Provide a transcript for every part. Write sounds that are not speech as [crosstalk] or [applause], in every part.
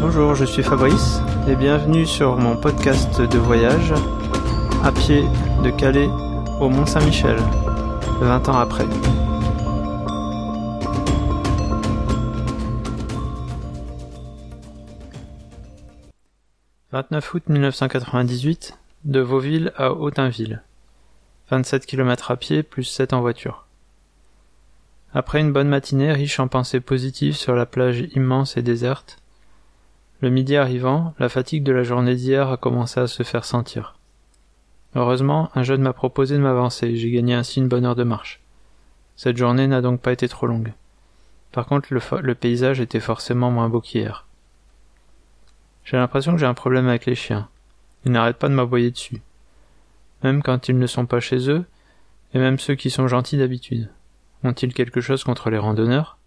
Bonjour, je suis Fabrice et bienvenue sur mon podcast de voyage à pied de Calais au Mont Saint-Michel, 20 ans après. « 29 août 1998, de Vauville à Autainville. 27 km à pied plus 7 en voiture. Après une bonne matinée riche en pensées positives sur la plage immense et déserte, le midi arrivant, la fatigue de la journée d'hier a commencé à se faire sentir. Heureusement, un jeune m'a proposé de m'avancer, j'ai gagné ainsi une bonne heure de marche. Cette journée n'a donc pas été trop longue. Par contre, le, paysage était forcément moins beau qu'hier. J'ai l'impression que j'ai un problème avec les chiens. Ils n'arrêtent pas de m'aboyer dessus. Même quand ils ne sont pas chez eux, et même ceux qui sont gentils d'habitude. Ont-ils quelque chose contre les randonneurs?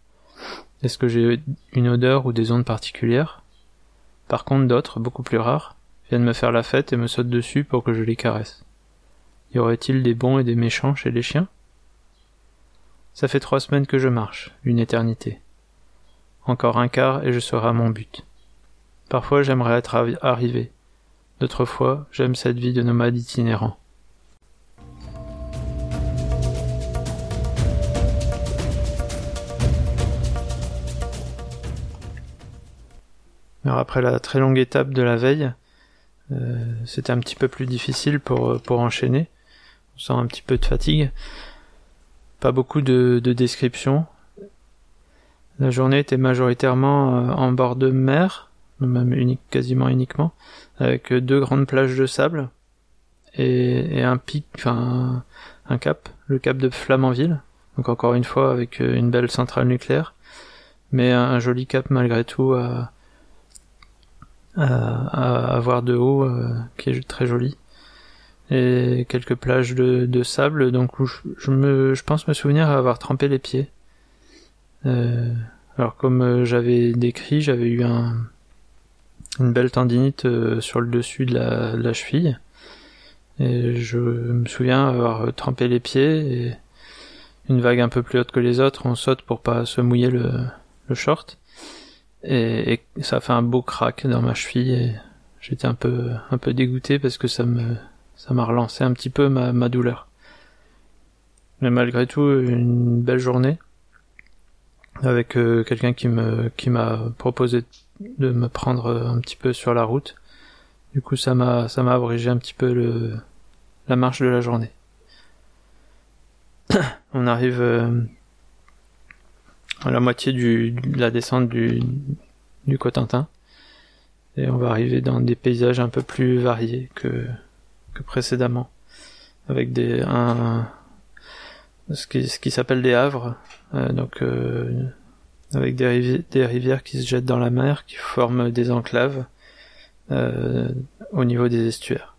Est-ce que j'ai une odeur ou des ondes particulières? Par contre d'autres, beaucoup plus rares, viennent me faire la fête et me sautent dessus pour que je les caresse. Y aurait-il des bons et des méchants chez les chiens? Ça fait trois semaines que je marche, une éternité. Encore un quart et je serai à mon but. Parfois j'aimerais être arrivé. D'autres fois, j'aime cette vie de nomade itinérant. Alors après la très longue étape de la veille, euh, c'était un petit peu plus difficile pour, pour enchaîner. On sent un petit peu de fatigue. Pas beaucoup de, de descriptions. La journée était majoritairement euh, en bord de mer, même unique, quasiment uniquement, avec deux grandes plages de sable et, et un pic, enfin un cap, le cap de Flamanville. Donc encore une fois avec une belle centrale nucléaire, mais un, un joli cap malgré tout à, à, voir de haut, euh, qui est très joli. Et quelques plages de, de sable, donc où je, me, je pense me souvenir avoir trempé les pieds. Euh, alors comme euh, j'avais décrit, j'avais eu un, une belle tendinite sur le dessus de la, la, cheville. Et je me souviens avoir trempé les pieds et une vague un peu plus haute que les autres, on saute pour pas se mouiller le, le short et, ça fait un beau crack dans ma cheville et j'étais un peu un peu dégoûté parce que ça m'a relancé un petit peu ma, douleur. Mais malgré tout une belle journée avec euh, quelqu'un qui m'a proposé de me prendre un petit peu sur la route. Du coup ça m'a ça un petit peu la marche de la journée. [coughs] On arrive euh, la moitié du, de la descente du, du Cotentin. Et on va arriver dans des paysages un peu plus variés que, précédemment. Avec des, un, ce qui, ce qui s'appelle des havres, euh, donc euh, avec des, rivières, des rivières qui se jettent dans la mer, qui forment des enclaves euh, au niveau des estuaires.